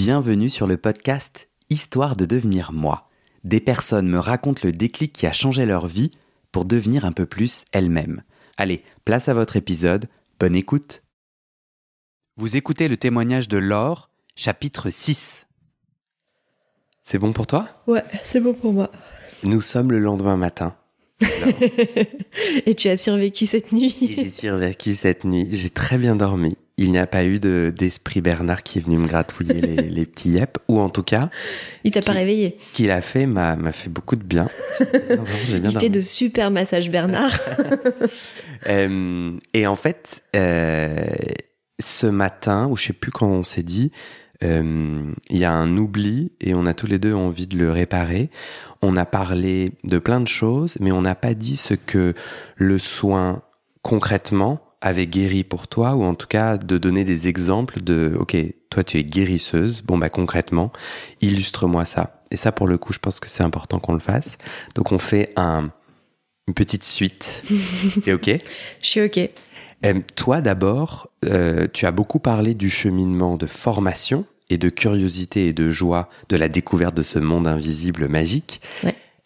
Bienvenue sur le podcast Histoire de devenir moi. Des personnes me racontent le déclic qui a changé leur vie pour devenir un peu plus elles-mêmes. Allez, place à votre épisode, bonne écoute. Vous écoutez le témoignage de Laure, chapitre 6. C'est bon pour toi? Ouais, c'est bon pour moi. Nous sommes le lendemain matin. Et tu as survécu cette nuit? J'ai survécu cette nuit, j'ai très bien dormi. Il n'y a pas eu d'esprit Bernard qui est venu me gratouiller les, petits yep, ou en tout cas... Il t'a pas réveillé Ce qu'il a fait m'a fait beaucoup de bien. Il fait de super massages Bernard. Euh, et en fait, euh, ce matin, ou je sais plus quand on s'est dit, euh, il y a un oubli et on a tous les deux envie de le réparer. On a parlé de plein de choses, mais on n'a pas dit ce que le soin concrètement avait guéri pour toi, ou en tout cas de donner des exemples de, ok, toi tu es guérisseuse, bon bah concrètement, illustre-moi ça. Et ça pour le coup, je pense que c'est important qu'on le fasse. Donc on fait un, une petite suite. T'es ok? Je suis ok. Euh, toi d'abord, euh, tu as beaucoup parlé du cheminement de formation et de curiosité et de joie de la découverte de ce monde invisible magique.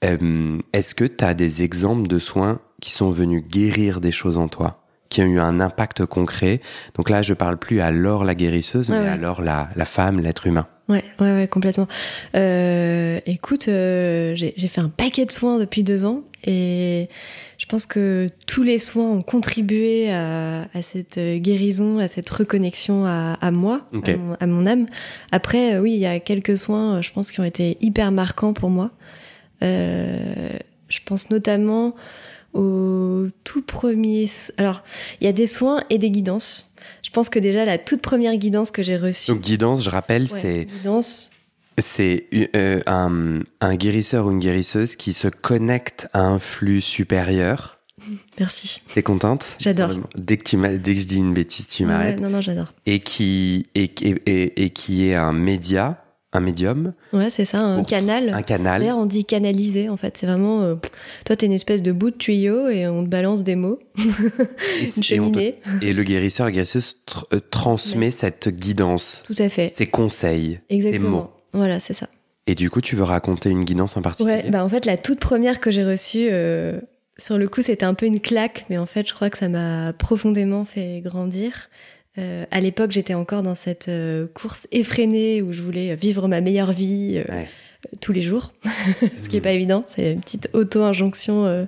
Euh, est-ce que tu as des exemples de soins qui sont venus guérir des choses en toi? Qui ont eu un impact concret. Donc là, je parle plus à Laure la guérisseuse, mais à Laure la, la femme, l'être humain. Ouais, ouais, ouais, complètement. Euh, écoute, euh, j'ai fait un paquet de soins depuis deux ans et je pense que tous les soins ont contribué à, à cette guérison, à cette reconnexion à, à moi, à, mon, âme. Après, oui, il y a quelques soins, je pense, qui ont été hyper marquants pour moi. Euh, je pense notamment au tout premier. Alors, il y a des soins et des guidances. Je pense que déjà la toute première guidance que j'ai reçue. Donc guidance, je rappelle, c'est. Guidance. C'est euh, un, un, guérisseur ou une guérisseuse qui se connecte à un flux supérieur. Merci. T'es contente? J'adore. Dès que tu dès que je dis une bêtise, tu m'arrêtes. non, non, j'adore. Et qui et, et, et, qui est un média un médium. Ouais, c'est ça, un canal. Un canal. D'ailleurs, on dit canaliser, en fait. C'est vraiment. Euh, toi, t'es une espèce de bout de tuyau et on te balance des mots. et, et, le guérisseur, la guérisseuse euh, transmet cette guidance. Tout à fait. Ses conseils. Exactement. Ses mots. Voilà, c'est ça. Et du coup, tu veux raconter une guidance en particulier? Ouais, bah en fait, la toute première que j'ai reçue, euh, sur le coup, c'était un peu une claque, mais en fait, je crois que ça m'a profondément fait grandir. Euh, à l'époque, j'étais encore dans cette euh, course effrénée où je voulais vivre ma meilleure vie euh, tous les jours, ce qui est pas évident. C'est une petite auto-injonction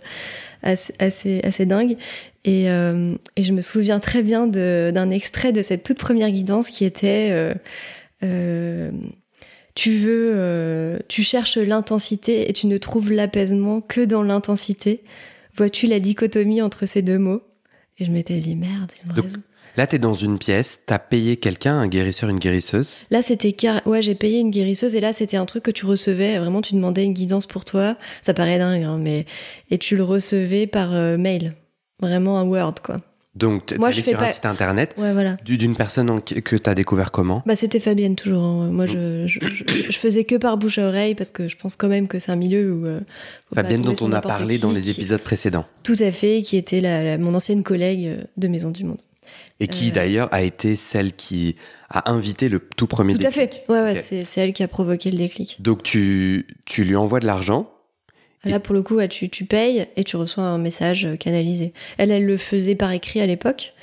assez, assez, assez, dingue. Et, et, je me souviens très bien d'un extrait de cette toute première guidance qui était tu veux, tu cherches l'intensité et tu ne trouves l'apaisement que dans l'intensité. Vois-tu la dichotomie entre ces deux mots? Et je m'étais dit merde, ils ont raison. Là, tu es dans une pièce, tu as payé quelqu'un, un guérisseur, une guérisseuse Là, c'était car... ouais, j'ai payé une guérisseuse et là, c'était un truc que tu recevais. Vraiment, tu demandais une guidance pour toi. Ça paraît dingue, hein, mais et tu le recevais par euh, mail, vraiment un Word, quoi. Donc, tu es sur un site internet ouais, voilà. d'une personne que tu as découvert comment? Bah, C'était Fabienne, toujours. Hein. Moi, je, je, je, faisais que par bouche à oreille parce que je pense quand même que c'est un milieu où. Euh, Fabienne, dont on a parlé dans les épisodes précédents. Tout à fait, qui était la, mon ancienne collègue euh, de Maison du Monde. Et qui euh. d'ailleurs a été celle qui a invité le tout premier déclic. Tout à fait. Ouais, ouais, c'est elle qui a provoqué le déclic. Donc tu, tu lui envoies de l'argent. Là, pour le coup, tu, tu payes et tu reçois un message canalisé. Elle, elle le faisait par écrit à l'époque.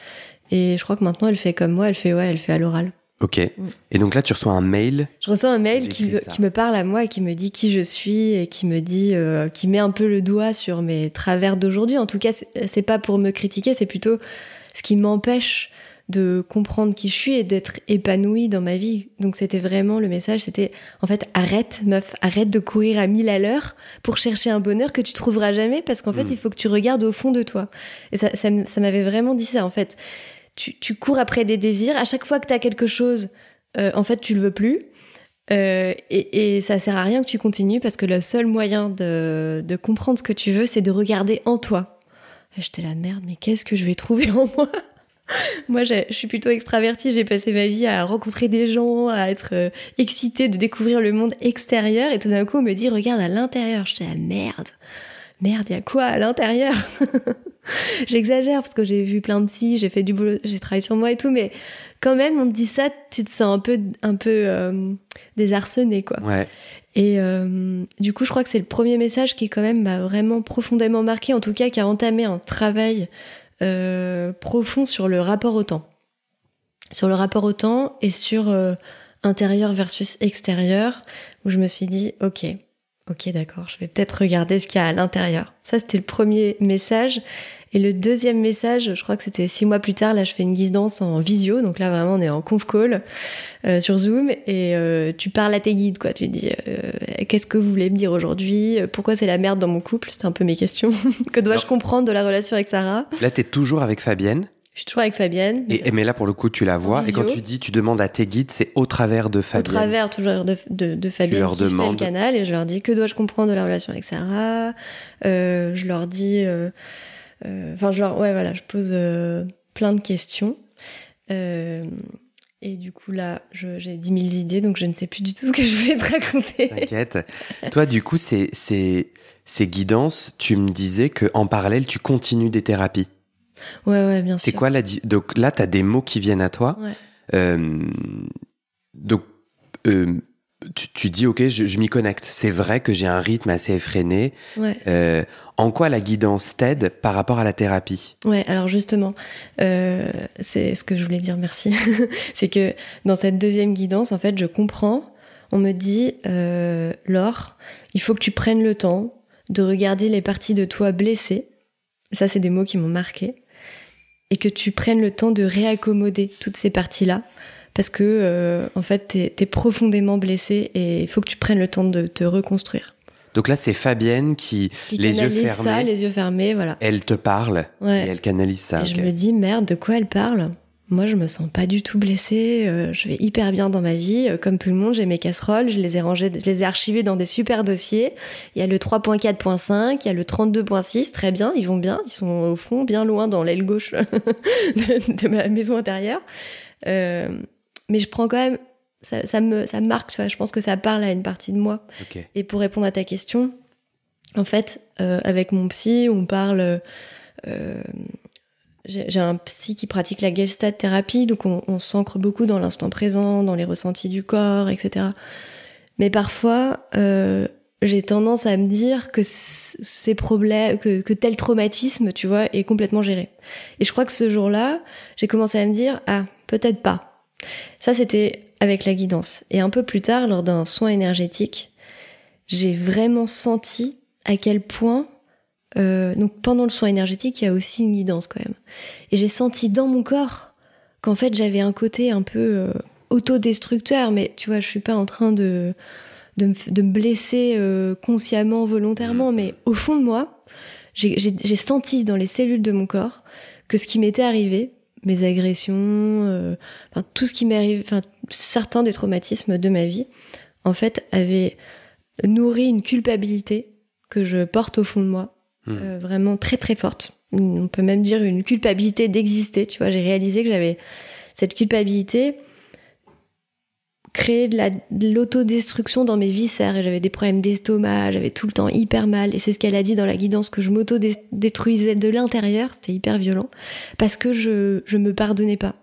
Et je crois que maintenant, elle fait comme moi, elle fait, ouais, elle fait à l'oral. Ok. Mm. Et donc là, tu reçois un mail. Je reçois un mail qui, qui, me parle à moi et qui me dit qui je suis et qui me dit, euh, qui met un peu le doigt sur mes travers d'aujourd'hui. En tout cas, c'est pas pour me critiquer, c'est plutôt ce qui m'empêche de comprendre qui je suis et d'être épanouie dans ma vie. Donc c'était vraiment le message, c'était en fait arrête meuf, arrête de courir à mille à l'heure pour chercher un bonheur que tu trouveras jamais parce qu'en fait mm. il faut que tu regardes au fond de toi. Et ça, ça, m'avait vraiment dit ça en fait. Tu, tu, cours après des désirs, à chaque fois que tu as quelque chose, euh, en fait tu le veux plus. Euh, et, et, ça sert à rien que tu continues parce que le seul moyen de, de comprendre ce que tu veux, c'est de regarder en toi. J'étais la merde, mais qu'est-ce que je vais trouver en moi? Moi, je suis plutôt extravertie. J'ai passé ma vie à rencontrer des gens, à être euh, excitée de découvrir le monde extérieur. Et tout d'un coup, on me dit, regarde à l'intérieur. J'étais la merde. Merde, il y a quoi à l'intérieur? J'exagère parce que j'ai vu plein de psy, j'ai fait du boulot, j'ai travaillé sur moi et tout, mais quand même, on te dit ça, tu te sens un peu, un peu euh, désarçonné, quoi. Ouais. Et euh, du coup, je crois que c'est le premier message qui, quand même, m'a vraiment profondément marqué, en tout cas, qui a entamé un travail euh, profond sur le rapport au temps. Sur le rapport au temps et sur euh, intérieur versus extérieur, où je me suis dit, ok, ok, d'accord, je vais peut-être regarder ce qu'il y a à l'intérieur. Ça, c'était le premier message. Et le deuxième message, je crois que c'était six mois plus tard, là je fais une guidance en visio, donc là vraiment on est en conf call euh, sur Zoom et euh, tu parles à tes guides, quoi. Tu dis euh, qu'est-ce que vous voulez me dire aujourd'hui? Pourquoi c'est la merde dans mon couple? C'était un peu mes questions. que dois-je comprendre de la relation avec Sarah? Là t'es toujours avec Fabienne je suis toujours avec Fabienne. et, mais là, pour le coup, tu la vois. Et quand tu dis, tu demandes à tes guides, c'est au travers de Fabienne. Au travers toujours de, de, de Fabienne. Tu leur qui demandes. Fait le canal et je leur dis que dois-je comprendre de la relation avec Sarah. je leur dis euh, enfin, genre, ouais, voilà, je pose euh, plein de questions. Euh, et du coup, là, j'ai 10 000 idées, donc je ne sais plus du tout ce que je voulais te raconter. T'inquiète. Toi, du coup, c'est ces guidances, tu me disais qu'en parallèle, tu continues des thérapies. Ouais, ouais, bien sûr. C'est quoi la. Donc là, tu as des mots qui viennent à toi. Ouais. Euh, donc, euh, tu, tu, dis, OK, je, je m'y connecte. C'est vrai que j'ai un rythme assez effréné. Ouais. Euh, en quoi la guidance t'aide par rapport à la thérapie? Ouais, alors justement, euh, c'est ce que je voulais dire, merci. c'est que dans cette deuxième guidance, en fait, je comprends. On me dit, euh, Laure, il faut que tu prennes le temps de regarder les parties de toi blessées. Ça, c'est des mots qui m'ont marqué. Et que tu prennes le temps de réaccommoder toutes ces parties-là parce que euh, en fait t'es es profondément blessé et il faut que tu prennes le temps de te reconstruire. Donc là, c'est Fabienne qui, les yeux fermés, ça, les yeux fermés, voilà. Elle te parle et elle canalise ça. Et je me dis merde, de quoi elle parle? Moi, je me sens pas du tout blessée. Euh, je vais hyper bien dans ma vie, euh, comme tout le monde. J'ai mes casseroles, je les ai rangées, je les ai archivées dans des super dossiers. Il y a le 3.4.5, il y a le 32.6, très bien, ils vont bien, ils sont au fond, bien loin dans l'aile gauche de, de, ma maison intérieure. Euh, mais je prends quand même ça, ça, me ça marque tu vois je pense que ça parle à une partie de moi et pour répondre à ta question en fait avec mon psy on parle j'ai un psy qui pratique la gestalt thérapie donc on, on s'ancre beaucoup dans l'instant présent dans les ressentis du corps etc mais parfois euh, j'ai tendance à me dire que ces problèmes, que, que, tel traumatisme, tu vois, est complètement géré. Et je crois que ce jour-là, j'ai commencé à me dire, ah, peut-être pas. Ça, c'était avec la guidance. Et un peu plus tard, lors d'un soin énergétique, j'ai vraiment senti à quel point, euh, donc pendant le soin énergétique, il y a aussi une guidance quand même. Et j'ai senti dans mon corps qu'en fait j'avais un côté un peu euh, autodestructeur, mais tu vois, je suis pas en train de de me, de me blesser euh, consciemment, volontairement, mais au fond de moi, j'ai senti dans les cellules de mon corps que ce qui m'était arrivé, mes agressions, euh, enfin, tout ce qui m'est arrivé, enfin, certains des traumatismes de ma vie, en fait, avaient nourri une culpabilité que je porte au fond de moi, hmm. euh, vraiment très très forte. On peut même dire une culpabilité d'exister, tu vois. J'ai réalisé que j'avais cette culpabilité créer de l'autodestruction dans mes viscères et j'avais des problèmes d'estomac, j'avais tout le temps hyper mal et c'est ce qu'elle a dit dans la guidance que je m'auto-détruisais de l'intérieur, c'était hyper violent parce que je je me pardonnais pas.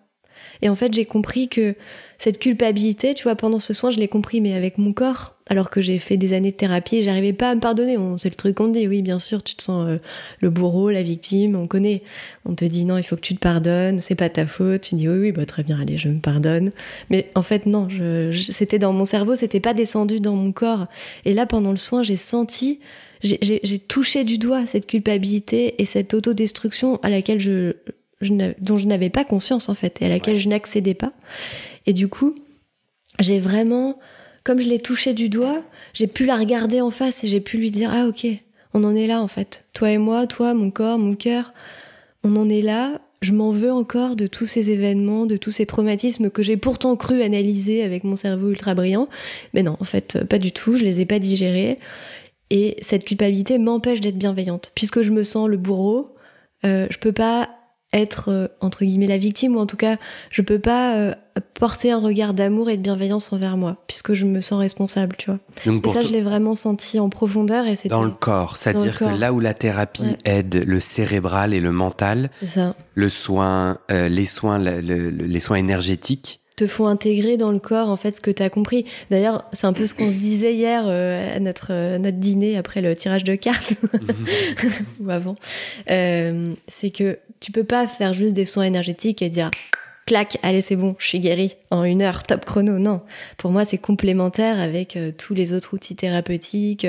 Et en fait, j'ai compris que cette culpabilité, tu vois, pendant ce soin, je l'ai compris, mais avec mon corps, alors que j'ai fait des années de thérapie et j'arrivais pas à me pardonner. C'est le truc qu'on dit, oui, bien sûr, tu te sens euh, le bourreau, la victime, on connaît. On te dit non, il faut que tu te pardonnes, c'est pas ta faute. Tu dis oui, oui, bah, très bien, allez, je me pardonne. Mais en fait, non, je, c'était dans mon cerveau, c'était pas descendu dans mon corps. Et là, pendant le soin, j'ai senti, j'ai touché du doigt cette culpabilité et cette autodestruction à laquelle je, dont je n'avais pas conscience en fait et à laquelle je n'accédais pas. Et du coup, j'ai vraiment, comme je l'ai touché du doigt, j'ai pu la regarder en face et j'ai pu lui dire ah ok, on en est là en fait. Toi et moi, toi, mon corps, mon cœur, on en est là. Je m'en veux encore de tous ces événements, de tous ces traumatismes que j'ai pourtant cru analyser avec mon cerveau ultra brillant. Mais non, en fait, pas du tout. Je les ai pas digérés. Et cette culpabilité m'empêche d'être bienveillante. Puisque je me sens le bourreau, euh, je peux pas être euh, entre guillemets la victime ou en tout cas je peux pas euh, porter un regard d'amour et de bienveillance envers moi, puisque je me sens responsable, tu vois. et ça, je l'ai vraiment senti en profondeur. Et dans le corps, c'est-à-dire que là où la thérapie aide le cérébral et le mental, le soin, euh, les soins, les soins énergétiques te font intégrer dans le corps en fait ce que tu as compris. D'ailleurs, c'est un peu ce qu'on se disait hier euh, à notre euh, notre dîner après le tirage de cartes ou avant. c'est que tu peux pas faire juste des soins énergétiques et dire clac, allez c'est bon, je suis guérie en une heure, top chrono. Non, pour moi c'est complémentaire avec euh, tous les autres outils thérapeutiques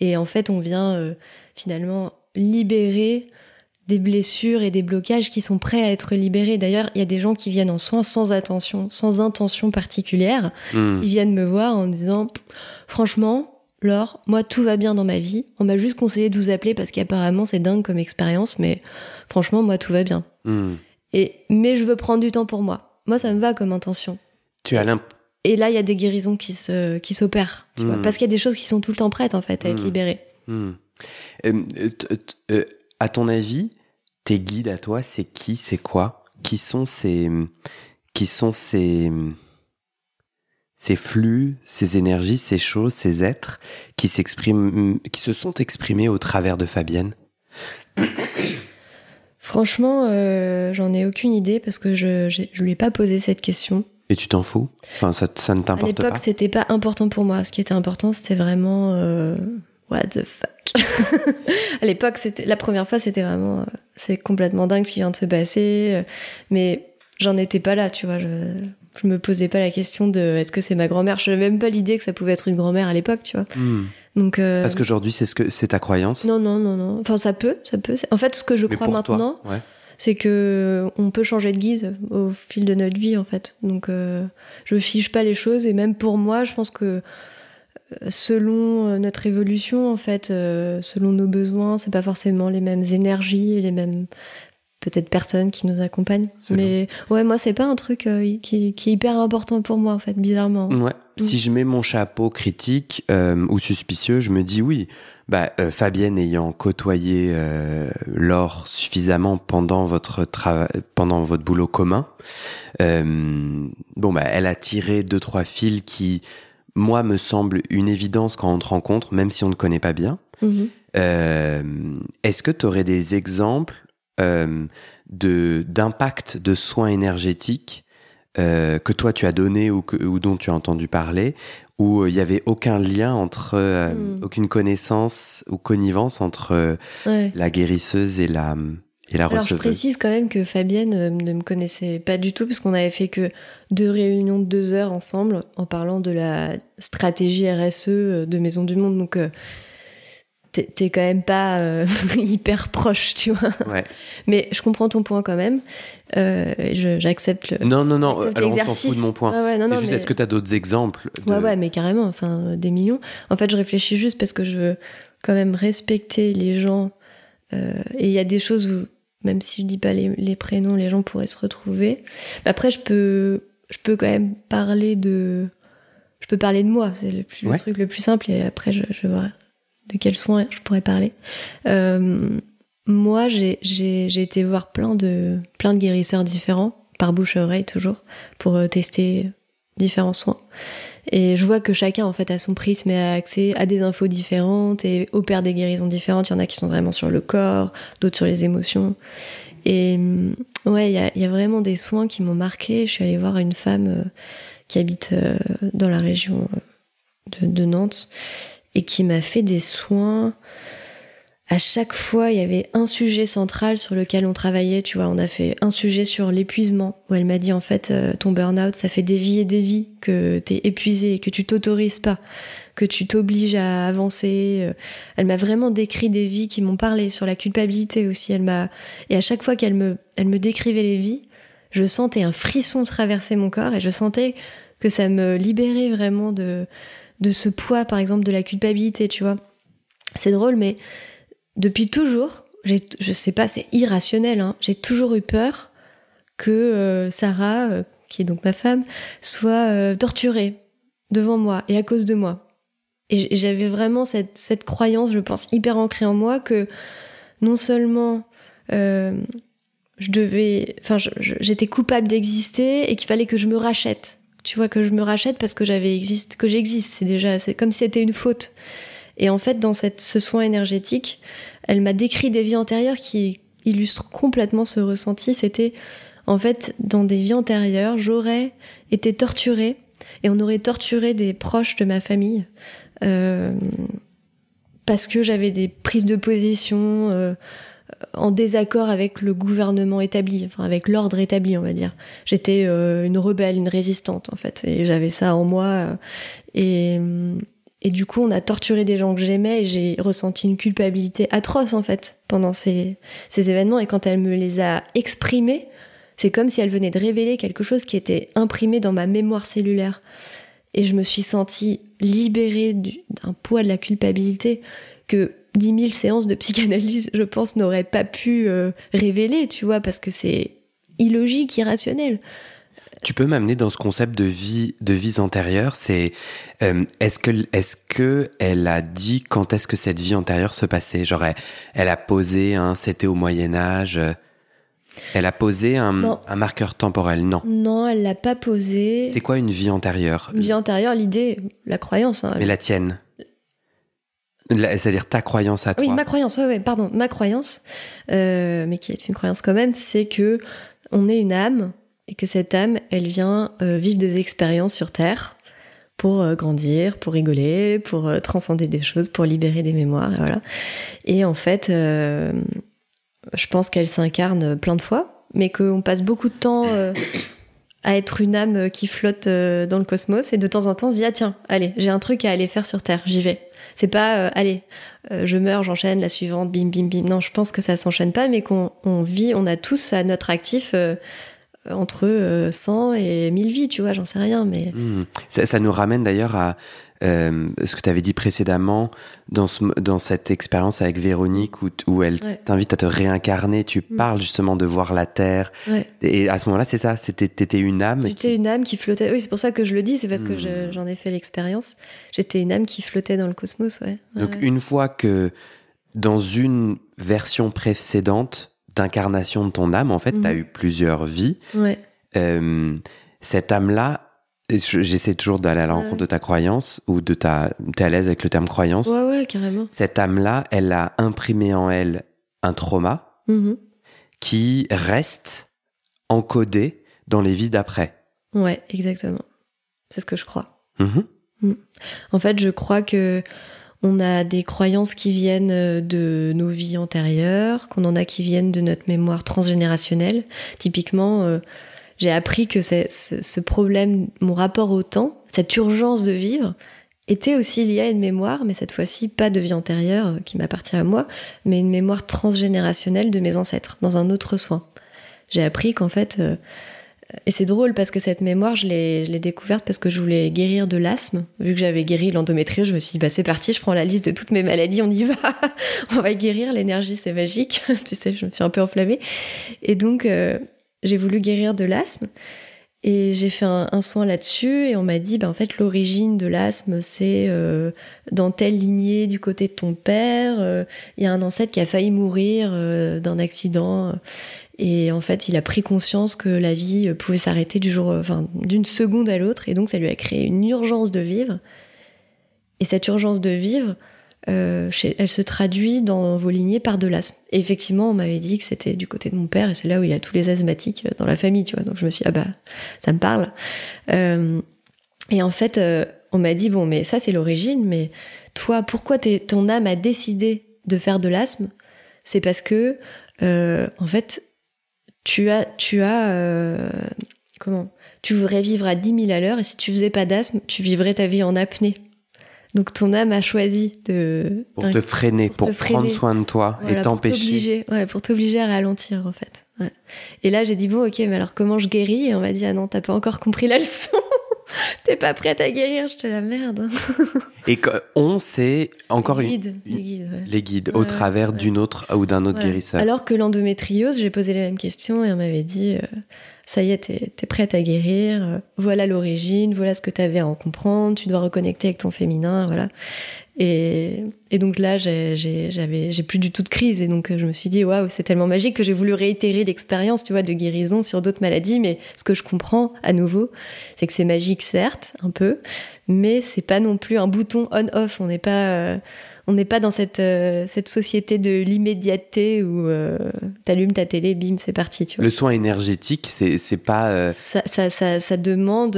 et en fait on vient euh, finalement libérer des blessures et des blocages qui sont prêts à être libérés. D'ailleurs, il y a des gens qui viennent en soins sans attention, sans intention particulière. Hmm. Ils viennent me voir en disant, franchement, Laure, moi tout va bien dans ma vie. On m'a juste conseillé de vous appeler parce qu'apparemment c'est dingue comme expérience, mais franchement, moi tout va bien. Hmm. Et, mais je veux prendre du temps pour moi. Moi, ça me va comme intention. Tu as Et là, il y a des guérisons qui se, qui s'opèrent, hmm. parce qu'il y a des choses qui sont tout le temps prêtes, en fait, à être libérées. À ton avis, tes guides à toi, c'est qui, c'est quoi? Qui sont ces, qui sont ces, ces flux, ces énergies, ces choses, ces êtres qui s'expriment, qui se sont exprimés au travers de Fabienne? Franchement, euh, j'en ai aucune idée parce que je, je lui ai pas posé cette question. Et tu t'en fous? Enfin, ça, ça ne t'importe pas À l'époque, c'était pas important pour moi. Ce qui était important, c'était vraiment euh, what the fuck? à l'époque, c'était la première fois, c'était vraiment euh, c'est complètement dingue ce qui vient de se passer. mais j'en étais pas là, tu vois. Je, je me posais pas la question de est-ce que c'est ma grand-mère? Je n'avais même pas l'idée que ça pouvait être une grand-mère à l'époque, tu vois. Hmm. Donc, euh... Parce qu'aujourd'hui, c'est ce que c'est ta croyance? Non, non, non, non. Enfin, ça peut, ça peut. En fait, ce que je crois maintenant, c'est que on peut changer de guise au fil de notre vie, en fait. Donc, euh, je fiche pas les choses et même pour moi, je pense que euh, selon euh, notre évolution, en fait, selon nos besoins, c'est pas forcément les mêmes énergies, les mêmes peut-être personnes qui nous accompagnent. Mais ouais, moi, c'est pas un truc euh, qui, qui, est hyper important pour moi, en fait, bizarrement. Ouais. Mm. Si je mets mon chapeau critique euh, ou suspicieux, je me dis oui. Bah, euh, Fabienne ayant côtoyé l'or suffisamment pendant votre travail, pendant votre boulot commun, bon bah, elle a tiré deux trois fils qui, moi, me semblent une évidence quand on te rencontre, même si on ne connaît pas bien. Mm-hmm. Est-ce que tu aurais des exemples euh, de d'impact de soins énergétiques euh, que toi tu as donné ou, que, ou dont tu as entendu parler, où il n'y avait aucun lien entre, euh, hmm. aucune connaissance ou connivence entre la guérisseuse et la, et la Alors je précise quand même que Fabienne ne me connaissait pas du tout, puisqu'on avait fait que deux réunions de deux heures ensemble en parlant de la stratégie RSE de Maison du Monde. Donc t'es quand même pas euh, hyper proche, tu vois. Ouais. Mais je comprends ton point quand même. Euh, J'accepte le. Non, non, non. Alors on s'en fout de mon point. Ouais, juste, est-ce que tu as d'autres exemples Ouais, ouais, mais carrément. Enfin, des millions. En fait, je réfléchis juste parce que je veux quand même respecter les gens. Euh, et il y a des choses où, même si je dis pas les, les, prénoms, les gens pourraient se retrouver. Après, je peux, je peux quand même parler de. Je peux parler de moi, c'est le, le, truc le plus simple, et après, je, je vois de quels soins je pourrais parler. Euh, moi, j'ai été voir plein de, plein de guérisseurs différents, par bouche à oreille toujours, pour euh, tester différents soins. Et je vois que chacun en fait a son prisme et a accès à des infos différentes et opère des guérisons différentes. Il y en a qui sont vraiment sur le corps, d'autres sur les émotions. Et mm, ouais, il y a, vraiment des soins qui m'ont marqué. Je suis allée voir une femme euh, qui habite dans la région de Nantes et qui m'a fait des soins. À chaque fois, il y avait un sujet central sur lequel on travaillait. Tu vois, on a fait un sujet sur l'épuisement, où elle m'a dit en fait, euh, ton burn-out, ça fait des vies et des vies que t'es épuisé, que tu t'autorises pas, que tu t'obliges à avancer. Euh. Elle m'a vraiment décrit des vies qui m'ont parlé sur la culpabilité aussi. Elle m'a et à chaque fois qu'elle me, elle me décrivait les vies, je sentais un frisson traverser mon corps et je sentais que ça me libérait vraiment de de ce poids, par exemple, de la culpabilité, tu vois. C'est drôle, mais depuis toujours, je sais pas, c'est irrationnel, hein, j'ai toujours eu peur que euh, Sarah, euh, qui est donc ma femme, soit euh, torturée devant moi et à cause de moi. Et j'avais vraiment cette, croyance, je pense, hyper ancrée en moi que non seulement je devais, enfin, j'étais coupable d'exister et qu'il fallait que je me rachète. Tu vois que je me rachète parce que j'avais existe, que j'existe. C'est déjà, c'est comme si c'était une faute. Et en fait, dans cette, ce soin énergétique, elle m'a décrit des vies antérieures qui illustrent complètement ce ressenti. C'était, en fait, dans des vies antérieures, j'aurais été torturée et on aurait torturé des proches de ma famille. Euh, parce que j'avais des prises de position euh, en désaccord avec le gouvernement établi, enfin avec l'ordre établi, on va dire. J'étais euh, une rebelle, une résistante en fait, et j'avais ça en moi. Et, et du coup, on a torturé des gens que j'aimais et j'ai ressenti une culpabilité atroce en fait pendant ces, ces événements. Et quand elle me les a exprimés, c'est comme si elle venait de révéler quelque chose qui était imprimé dans ma mémoire cellulaire. Et je me suis sentie libérée d'un poids de la culpabilité que 10 000 séances de psychanalyse, je pense, n'auraient pas pu euh, révéler, tu vois, parce que c'est illogique, irrationnel. Tu peux m'amener dans ce concept de vie, de vies antérieures. C'est euh, est-ce que est-ce que elle a dit quand est-ce que cette vie antérieure se passait? Genre, elle, a posé un c'était au Moyen Âge. Elle a posé un, un marqueur temporel, non Non, elle l'a pas posé. C'est quoi une vie antérieure? Une vie antérieure, l'idée, la croyance. Hein. Mais la tienne c'est-à-dire ta croyance à toi. Oui, ma croyance, ouais, pardon, ma croyance, euh, mais qui est une croyance quand même, c'est que on est une âme et que cette âme, elle vient euh, vivre des expériences sur Terre pour euh, grandir, pour rigoler, pour transcender des choses, pour libérer des mémoires, et voilà. Et en fait, je pense qu'elle s'incarne plein de fois, mais qu'on passe beaucoup de temps à être une âme qui flotte dans le cosmos et de temps en temps on se dit ah tiens allez j'ai un truc à aller faire sur Terre j'y vais c'est pas, euh, allez, euh, je meurs, j'enchaîne, la suivante, bim, bim, bim. Non, je pense que ça s'enchaîne pas, mais qu'on vit, on a tous à notre actif euh, entre 100 et 1000 vies, tu vois, j'en sais rien. Mais... Hmm. Ça, nous ramène d'ailleurs à euh, ce que tu avais dit précédemment dans, ce, dans cette expérience avec Véronique où, où elle t'invite à te réincarner, tu mm. parles justement de voir la Terre. Et à ce moment-là, c'est ça, c'était t'étais une âme. J'étais une âme qui flottait. Oui, c'est pour ça que je le dis, c'est parce que mm. j'en ai fait l'expérience. J'étais une âme qui flottait dans le cosmos, ouais. Donc une fois que dans une version précédente d'incarnation de ton âme, en fait, tu as mm. eu plusieurs vies. Euh, cette âme-là, J'essaie toujours d'aller à la rencontre de ta croyance ou de ta. T'es à l'aise avec le terme croyance Ouais, ouais, carrément. Cette âme-là, elle a imprimé en elle un trauma mm-hmm. qui reste encodé dans les vies d'après. Ouais, exactement. C'est ce que je crois. Mm-hmm. Mm. En fait, je crois que on a des croyances qui viennent euh, de nos vies antérieures, qu'on en a qui viennent de notre mémoire transgénérationnelle. Typiquement. Euh, j'ai appris que ce problème, mon rapport au temps, cette urgence de vivre, était aussi lié à une mémoire, mais cette fois-ci pas de vie antérieure euh, qui m'appartient à moi, mais une mémoire transgénérationnelle de mes ancêtres, dans un autre soin. J'ai appris qu'en fait, et c'est drôle parce que cette mémoire, je l'ai découverte parce que je voulais guérir de l'asthme. Vu que j'avais guéri l'endométriose, je me suis dit, bah c'est parti, je prends la liste de toutes mes maladies, on y va. on va guérir, l'énergie c'est magique. tu sais, je me suis un peu enflammée. Et donc, euh, j'ai voulu guérir de l'asthme. Et j'ai fait un, soin là-dessus et on m'a dit, bah, en fait, l'origine de l'asthme, c'est euh, dans telle lignée du côté de ton père. Euh, il y a un ancêtre qui a failli mourir d'un accident. Et en fait, il a pris conscience que la vie pouvait s'arrêter du jour, enfin, d'une seconde à l'autre. Et donc, ça lui a créé une urgence de vivre. Et cette urgence de vivre, euh, elle se traduit dans vos lignées par de l'asthme. Et effectivement, on m'avait dit que c'était du côté de mon père, et c'est là où il y a tous les asthmatiques euh, dans la famille, tu vois. Donc je me suis dit, ah bah, ça me parle. Euh, et en fait, on m'a dit, bon, mais ça c'est l'origine, mais toi, pourquoi ton âme a décidé de faire de l'asthme? C'est parce que, en fait, tu as, tu as, comment? Tu voudrais vivre à 10 000 à l'heure, et si tu faisais pas d'asthme, tu vivrais ta vie en apnée. Donc ton âme a choisi de pour te freiner, pour, prendre soin de toi et t'empêcher. Ouais, pour t'obliger à ralentir en fait. Ouais. Et là j'ai dit bon ok mais alors comment je guéris? Et on m'a dit ah non t'as pas encore compris la leçon. T'es pas prête à guérir, je te la merde. et on c'est encore les guides, une... les guides, les guides au travers d'une autre ou d'un autre guérisseur. Alors que l'endométriose, j'ai posé les mêmes questions et on m'avait dit euh, ça y est, t'es es prête à guérir, euh, voilà l'origine, voilà ce que t'avais à en comprendre, tu dois reconnecter avec ton féminin, voilà. Et, et donc là, j'ai plus du tout de crise. Et donc, je me suis dit, waouh, c'est tellement magique que j'ai voulu réitérer l'expérience, tu vois, de guérison sur d'autres maladies. Mais ce que je comprends à nouveau, c'est que c'est magique, certes, un peu, mais c'est pas non plus un bouton on-off. On n'est pas, euh, on n'est pas dans cette, euh, cette société de l'immédiateté où euh, t'allumes ta télé, bim, c'est parti. Tu vois. Le soin énergétique, c'est, c'est pas. Ça, ça, ça, ça, demande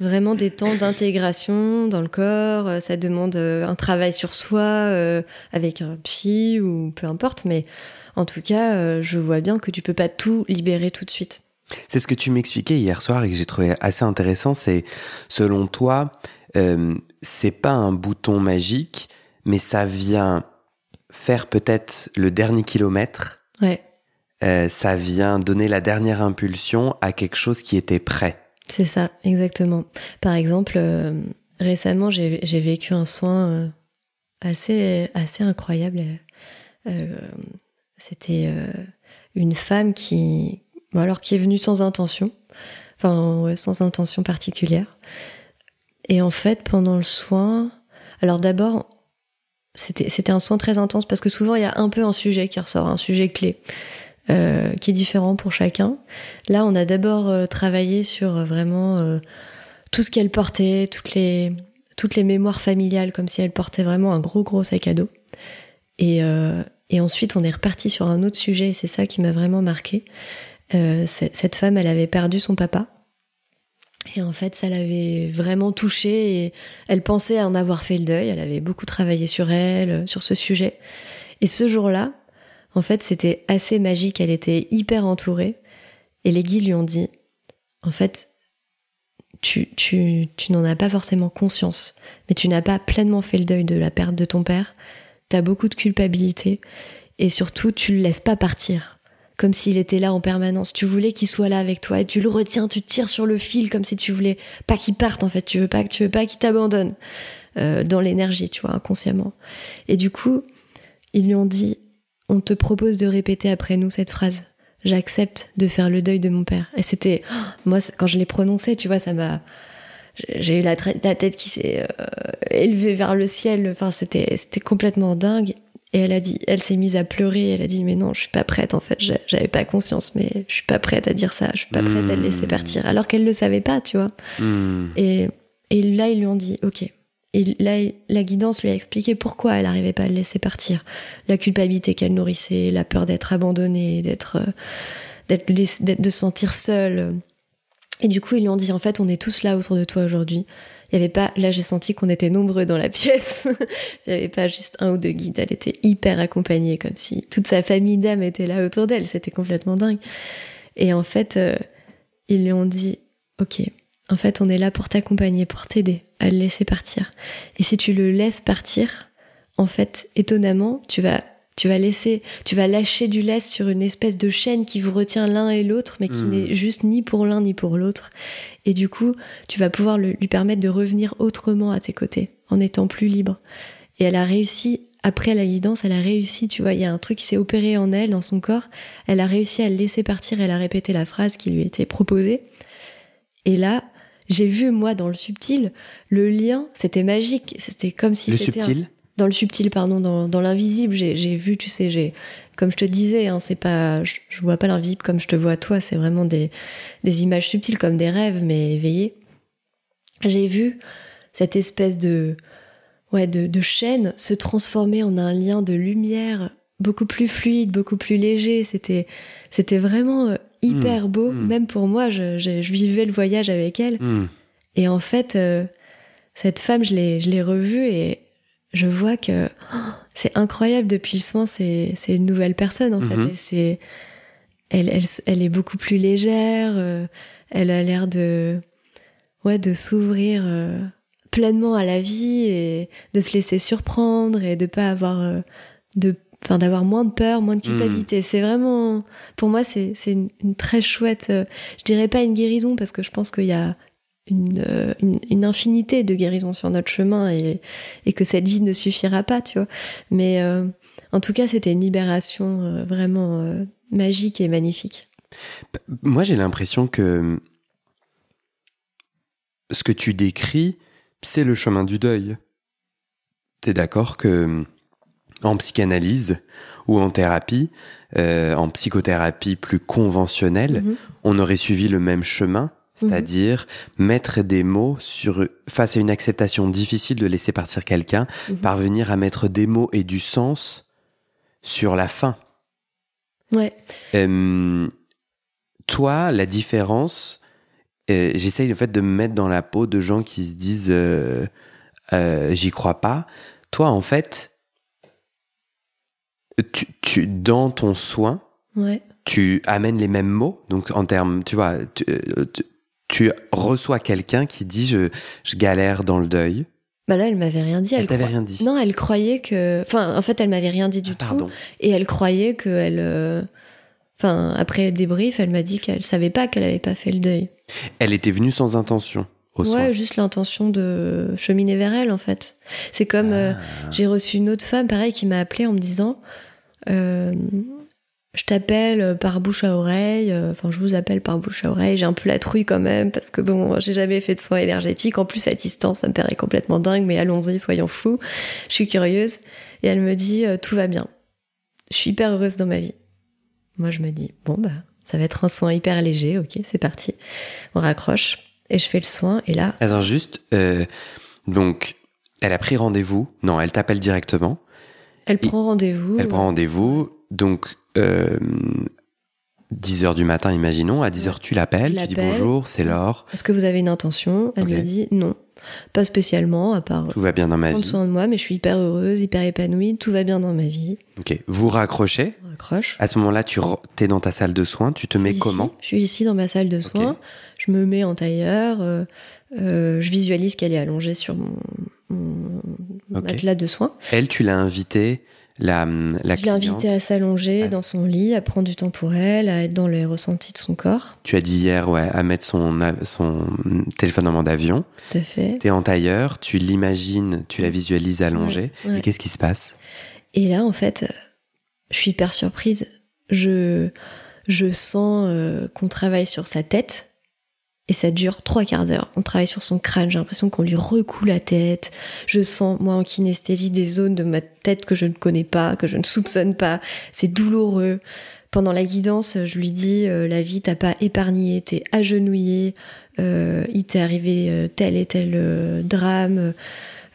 vraiment des temps d'intégration dans le corps. Euh, ça demande euh, un travail sur soi euh, avec un psy ou peu importe. Mais en tout cas, je vois bien que tu peux pas tout libérer tout de suite. C'est ce que tu m'expliquais hier soir et que j'ai trouvé assez intéressant. C'est selon toi, euh, c'est pas un bouton magique, mais ça vient faire peut-être le dernier kilomètre. Ouais. Euh, ça vient donner la dernière impulsion à quelque chose qui était prêt. C'est ça, exactement. Par exemple, euh, récemment, j'ai vécu un soin euh, assez, incroyable. Euh, C'était une femme qui, alors qui est venue sans intention, enfin sans intention particulière. Et en fait, pendant le soin, alors d'abord, c'était un soin très intense parce que souvent il y a un peu un sujet qui ressort, un sujet clé. Euh, qui est différent pour chacun. Là, on a d'abord euh, travaillé sur euh, vraiment tout ce qu'elle portait, toutes les, toutes les mémoires familiales, comme si elle portait vraiment un gros, gros sac à dos. Et, et ensuite, on est reparti sur un autre sujet, et c'est ça qui m'a vraiment marqué. cette femme, elle avait perdu son papa. Et en fait, ça l'avait vraiment touchée et elle pensait en avoir fait le deuil. Elle avait beaucoup travaillé sur elle, sur ce sujet. Et ce jour-là, en fait, c'était assez magique, elle était hyper entourée. Et les guides lui ont dit, en fait, tu, tu, tu n'en as pas forcément conscience, mais tu n'as pas pleinement fait le deuil de la perte de ton père. Tu as beaucoup de culpabilité. Et surtout, tu le laisses pas partir. Comme s'il était là en permanence. Tu voulais qu'il soit là avec toi et tu le retiens, tu tires sur le fil comme si tu voulais pas qu'il parte en fait. Tu veux pas, tu veux pas qu'il t'abandonne euh, dans l'énergie, tu vois, inconsciemment. Et du coup, ils lui ont dit on te propose de répéter après nous cette phrase. J'accepte de faire le deuil de mon père. Et c'était, moi, quand je l'ai prononcé, tu vois, ça m'a, j'ai eu la, tête qui s'est euh, élevée vers le ciel. Enfin, c'était, c'était complètement dingue. Et elle a dit, elle s'est mise à pleurer. Elle a dit, mais non, je suis pas prête. En fait, j'avais pas conscience, mais je suis pas prête à dire ça. Je suis pas prête à le laisser hmm. partir. Alors qu'elle le savait pas, tu vois. Hmm. Et, et là, ils lui ont dit, ok, et là, la guidance lui a expliqué pourquoi elle n'arrivait pas à le laisser partir. La culpabilité qu'elle nourrissait, la peur d'être abandonnée, d'être, euh, d'être, de se sentir seule. Et du coup, ils lui ont dit, en fait, on est tous là autour de toi aujourd'hui. Il y avait pas, là, j'ai senti qu'on était nombreux dans la pièce. Il n'y avait pas juste un ou deux guides. Elle était hyper accompagnée, comme si toute sa famille d'âmes était là autour d'elle. C'était complètement dingue. Et en fait, euh, ils lui ont dit, OK, en fait, on est là pour t'accompagner, pour t'aider à le laisser partir. Et si tu le laisses partir, en fait, étonnamment, tu vas tu vas laisser, tu vas lâcher du lest sur une espèce de chaîne qui vous retient l'un et l'autre, mais qui hmm. n'est juste ni pour l'un ni pour l'autre. Et du coup, tu vas pouvoir lui permettre de revenir autrement à tes côtés, en étant plus libre. Et elle a réussi, après la guidance, elle a réussi, tu vois, il y a un truc qui s'est opéré en elle, dans son corps, elle a réussi à le laisser partir, elle a répété la phrase qui lui était proposée. Et là, j'ai vu moi dans le subtil le lien, c'était magique, c'était comme si c'était le subtil. dans le subtil, pardon, dans, dans l'invisible. J'ai vu, tu sais, j'ai comme je te disais, hein, c'est pas, je, vois pas l'invisible comme je te vois toi, c'est vraiment des des images subtiles comme des rêves mais éveillés. J'ai vu cette espèce de ouais de, de chaîne se transformer en un lien de lumière beaucoup plus fluide, beaucoup plus léger. C'était c'était vraiment euh, hyper hmm. beau, hmm. même pour moi, je, je, vivais le voyage avec elle. Hmm. Et en fait, euh, cette femme, je l'ai, revue et je vois que oh, c'est incroyable depuis le soin, c'est, une nouvelle personne en fait. Elle, c'est, elle, elle, elle, est beaucoup plus légère, euh, elle a l'air de, ouais, de s'ouvrir euh, pleinement à la vie et de se laisser surprendre et de pas avoir de enfin d'avoir moins de peur, moins de hmm. culpabilité. C'est vraiment, pour moi, c'est une, une, très chouette. Euh, je dirais pas une guérison parce que je pense qu'il y a une, euh, une, une, infinité de guérisons sur notre chemin et, et, que cette vie ne suffira pas, tu vois. Mais euh, en tout cas, c'était une libération vraiment magique et magnifique. Moi, j'ai l'impression que ce que tu décris, c'est le chemin du deuil. tu es d'accord que en psychanalyse ou en thérapie, euh, en psychothérapie plus conventionnelle, Mhm. on aurait suivi le même chemin, c'est-à-dire mettre des mots sur face à une acceptation difficile de laisser partir quelqu'un, Mhm. parvenir à mettre des mots et du sens sur la fin. Ouais. Euh, toi, la différence, euh, j'essaye en fait de me mettre dans la peau de gens qui se disent euh, euh, j'y crois pas. Toi, en fait, tu, tu dans ton soin, Ouais. tu amènes les mêmes mots. Donc en termes, tu vois, tu, euh, tu- tu reçois quelqu'un qui dit je, je galère dans le deuil. Bah là, elle m'avait rien dit. Elle, t'avait croi- rien dit. Non, elle croyait que. Enfin, en fait, elle m'avait rien dit du Ah, tout. pardon. Et elle croyait que elle. euh, Enfin, après débrief, elle m'a dit qu'elle savait pas qu'elle avait pas fait le deuil. Elle était venue sans intention au soin. Ouais, juste l'intention de cheminer vers elle, en fait. C'est comme. euh, Ah. J'ai reçu une autre femme, pareil, qui m'a appelée en me disant euh, Je t'appelle par bouche à oreille, euh, enfin, je vous appelle par bouche à oreille, j'ai un peu la trouille quand même, parce que bon, j'ai jamais fait de soins énergétiques. En plus, à distance, ça me paraît complètement dingue, mais allons-y, soyons fous. Je suis curieuse. Et elle me dit euh, Tout va bien. Je suis hyper heureuse dans ma vie. Moi, je me dis Bon, bah, ça va être un soin hyper léger, ok, c'est parti. On raccroche. Et je fais le soin, et là, Attends, juste, donc, elle a pris rendez-vous. Non, elle t'appelle directement. Elle prend rendez-vous. Elle prend rendez-vous. Donc, euh, 10 heures du matin, imaginons. À 10 heures, tu l'appelles. Tu dis bonjour, c'est Laure. Est-ce que vous avez une intention? Elle Ok. me dit non, pas spécialement, à part Tout va bien dans ma prendre vie. soin de moi, mais je suis hyper heureuse, hyper épanouie, tout va bien dans ma vie. Ok. Vous raccrochez? On raccroche. À ce moment-là, tu es dans ta salle de soins. Tu te mets Ici, comment? Je suis ici dans ma salle de soins, je me mets en tailleur, euh, euh, je visualise qu'elle est allongée sur mon, Ok. matelas de soins. Elle, tu l'as invitée, la, la je l'ai invitée à s'allonger Ah. dans son lit, à prendre du temps pour elle, à être dans les ressentis de son corps. Tu as dit hier, ouais, à mettre son, son téléphone en mode avion. Tout à fait. T'es en tailleur, tu l'imagines, tu la visualises allongée. Ouais, ouais. Et qu'est-ce qui se passe? Et là, en fait, je suis hyper surprise. Je, je sens euh, qu'on travaille sur sa tête. Et ça dure trois quarts d'heure. On travaille sur son crâne. J'ai l'impression qu'on lui recoue la tête. Je sens, moi, en kinesthésie, des zones de ma tête que je ne connais pas, que je ne soupçonne pas. C'est douloureux. Pendant la guidance, je lui dis euh, la vie t'a pas épargné, t'es agenouillé, euh, il t'est arrivé euh, tel et tel euh, drame,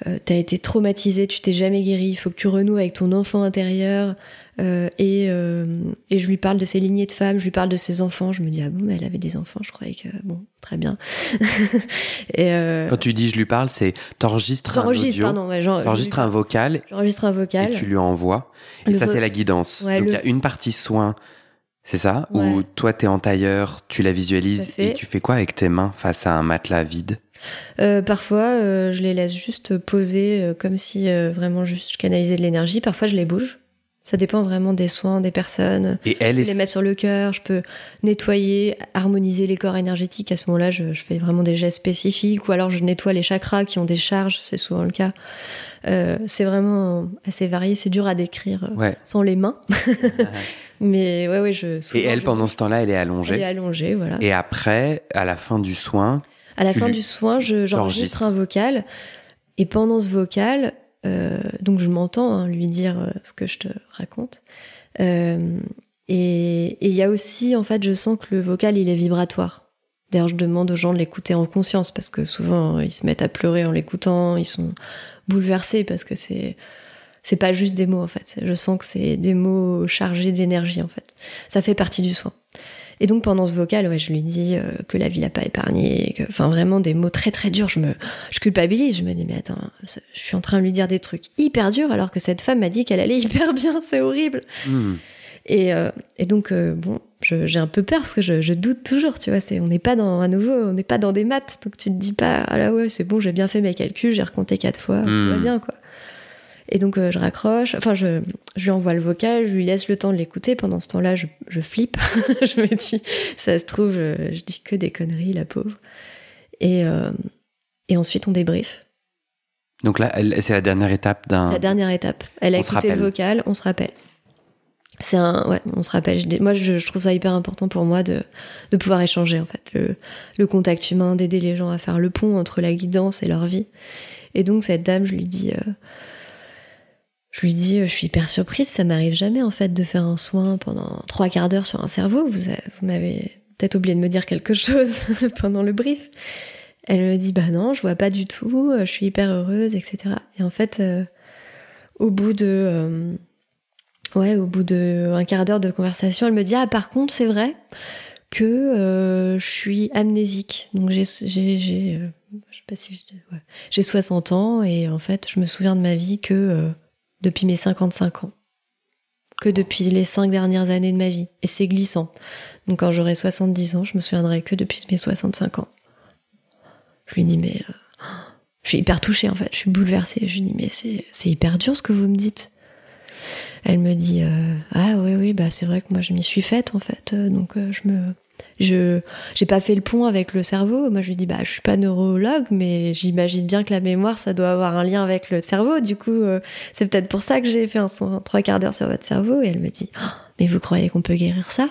euh, t'as été traumatisé, tu t'es jamais guéri, il faut que tu renoues avec ton enfant intérieur. Euh, et, euh, et je lui parle de ses lignées de femmes, je lui parle de ses enfants. Je me dis, ah bon, mais elle avait des enfants, je croyais que, bon, très bien. et Quand tu dis je lui parle, c'est t'enregistres un audio, pardon, ouais, j'en- t'enregistres un vocal j'enregistre un vocal. et tu lui envoies. Et Le ça, vo- c'est la guidance. Ouais, Donc, il le- y a une partie soin, c'est ça? Ouais. Où toi, t'es en tailleur, tu la visualises et tu fais quoi avec tes mains face à un matelas vide? Euh, parfois, euh, je les laisse juste poser euh, comme si vraiment juste je canalisais de l'énergie. Parfois, je les bouge. Ça dépend vraiment des soins, des personnes. Et elle Je peux les mettre sur le cœur, je peux nettoyer, harmoniser les corps énergétiques. À ce moment-là, je, je fais vraiment des gestes spécifiques ou alors je nettoie les chakras qui ont des charges, c'est souvent le cas. Euh, c'est vraiment assez varié, c'est dur à décrire Ouais. sans les mains. Mais ouais, ouais, je. Et elle, je- pendant ce temps-là, elle est allongée. Elle est allongée, voilà. Et après, à la fin du soin, À la Tu fin du soin, je- j'enregistre un vocal. Et pendant ce vocal, euh, donc je m'entends hein, lui dire euh, ce que je te raconte. Euh, et et il y a aussi, en fait, je sens que le vocal, il est vibratoire. D'ailleurs, je demande aux gens de l'écouter en conscience parce que souvent, ils se mettent à pleurer en l'écoutant, ils sont bouleversés parce que c'est c'est pas juste des mots en fait. Je sens que c'est des mots chargés d'énergie en fait. Ça fait partie du soin. Et donc pendant ce vocal, ouais, je lui dis euh, que la vie l'a pas épargné, que, enfin vraiment des mots très très durs. Je me, je culpabilise. Je me dis mais attends, je suis en train de lui dire des trucs hyper durs alors que cette femme m'a dit qu'elle allait hyper bien. C'est horrible. hmm, Et, euh, et donc euh, bon, j'ai un peu peur parce que je, je doute toujours. Tu vois, c'est on n'est pas dans à nouveau, on n'est pas dans des maths. Donc tu te dis pas ah là ouais c'est bon, j'ai bien fait mes calculs, j'ai recompté quatre fois, tout Hmm. va bien quoi. Et donc euh, je raccroche, enfin je, je lui envoie le vocal, je lui laisse le temps de l'écouter. Pendant ce temps-là, je, je flippe. je me dis, ça se trouve, je, je dis que des conneries, la pauvre. Et, euh, et ensuite, on débrief. Donc là, c'est la dernière étape d'un. La dernière étape. Elle a On écouté le vocal, on se rappelle. C'est un, ouais, on se rappelle. Moi, je, je trouve ça hyper important pour moi de, de pouvoir échanger, en fait, le, le contact humain, d'aider les gens à faire le pont entre la guidance et leur vie. Et donc, cette dame, je lui dis, euh, Je lui dis, je suis hyper surprise, ça m'arrive jamais en fait de faire un soin pendant trois quarts d'heure sur un cerveau. Vous, m'avez peut-être oublié de me dire quelque chose pendant le brief. Elle me dit, bah non, je vois pas du tout, je suis hyper heureuse, etc. Et en fait, euh, au bout de, euh, ouais, au bout de quart d'heure de conversation, elle me dit, ah par contre, c'est vrai que euh, je suis amnésique. Donc j'ai, j'ai, j'ai, je sais pas si j'ai 60 ans et en fait, je me souviens de ma vie que depuis mes 55 ans, que depuis les 5 dernières années de ma vie. Et c'est glissant. Donc quand j'aurai 70 ans, je me souviendrai que depuis mes 65 ans. Je lui dis, mais euh, je suis hyper touchée en fait, je suis bouleversée. Je lui dis, mais c'est hyper dur ce que vous me dites. Elle me dit, euh, ah oui, oui, bah c'est vrai que moi je m'y suis faite en fait. Donc euh, je me je j'ai pas fait le pont avec le cerveau. Moi, je lui dis bah je suis pas neurologue, mais j'imagine bien que la mémoire ça doit avoir un lien avec le cerveau. Du coup, euh, c'est peut-être pour ça que j'ai fait un, trois quarts d'heure sur votre cerveau. Et elle me dit oh, mais vous croyez qu'on peut guérir ça?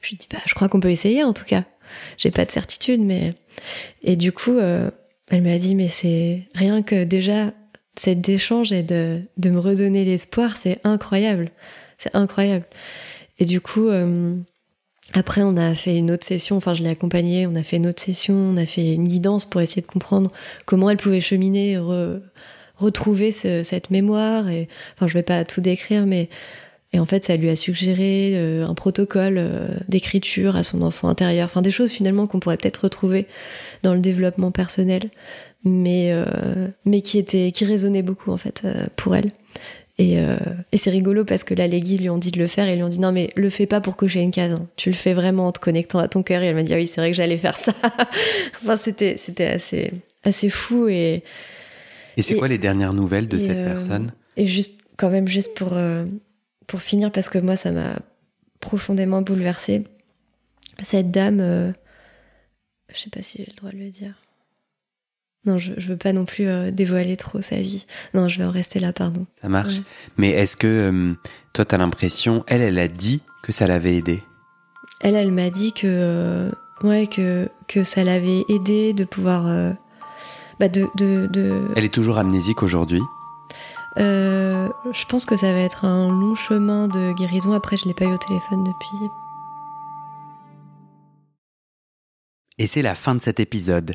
Je lui dis bah je crois qu'on peut essayer en tout cas. J'ai pas de certitude, mais et du coup, euh, elle m'a dit mais c'est rien que déjà cet échange et de de me redonner l'espoir, c'est incroyable, c'est incroyable. Et du coup. Euh, après, on a fait une autre session, enfin je l'ai accompagnée, on a fait une autre session, on a fait une guidance pour essayer de comprendre comment elle pouvait cheminer, retrouver cette mémoire. Et, enfin, je vais pas tout décrire, mais et en fait, ça lui a suggéré euh, un protocole euh, d'écriture à son enfant intérieur, enfin des choses finalement qu'on pourrait peut-être retrouver dans le développement personnel, mais euh, mais qui était qui résonnait beaucoup en fait pour elle. Euh, et, c'est rigolo parce que là, les guides lui ont dit de le faire et lui ont dit non, mais le fais pas pour cocher une case. Hein. Tu le fais vraiment en te connectant à ton cœur. Et elle m'a dit ah oui, c'est vrai que j'allais faire ça. enfin, c'était, c'était assez, assez fou. Et, et c'est quoi les dernières nouvelles de cette euh, personne? Et juste, quand même, juste pour, euh, pour finir, parce que moi, ça m'a profondément bouleversée. Cette dame, je sais pas si j'ai le droit de le dire. Non, je, je veux pas non plus euh, dévoiler trop sa vie. Non, je vais en rester là, pardon. Ça marche. Mais est-ce que euh, toi, t'as l'impression, elle, elle a dit que ça l'avait aidé? Elle, elle m'a dit que, euh, ouais, que, que ça l'avait aidé de pouvoir. bah de, de, de, Elle est toujours amnésique aujourd'hui? Je pense que ça va être un long chemin de guérison. Après, je l'ai pas eu au téléphone depuis. Et c'est la fin de cet épisode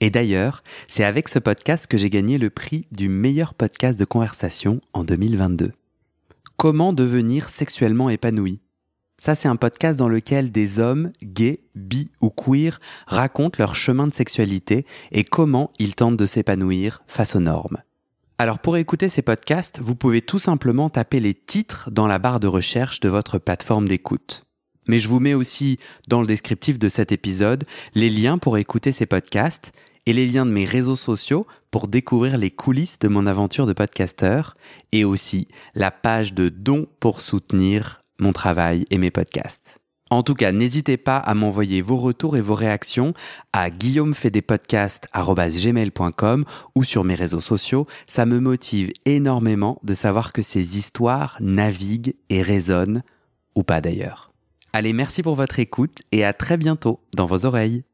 Et d'ailleurs, c'est avec ce podcast que j'ai gagné le prix du meilleur podcast de conversation en 2022. Comment devenir sexuellement épanoui? Ça, c'est un podcast dans lequel des hommes, gays, bi ou queer, racontent leur chemin de sexualité et comment ils tentent de s'épanouir face aux normes. Alors pour écouter ces podcasts, vous pouvez tout simplement taper les titres dans la barre de recherche de votre plateforme d'écoute. Mais je vous mets aussi dans le descriptif de cet épisode les liens pour écouter ces podcasts et les liens de mes réseaux sociaux pour découvrir les coulisses de mon aventure de podcasteur et aussi la page de dons pour soutenir mon travail et mes podcasts. En tout cas, n'hésitez pas à m'envoyer vos retours et vos réactions à guillaumefedepodcast.com ou sur mes réseaux sociaux. Ça me motive énormément de savoir que ces histoires naviguent et résonnent, ou pas d'ailleurs. Allez, merci pour votre écoute et à très bientôt dans vos oreilles.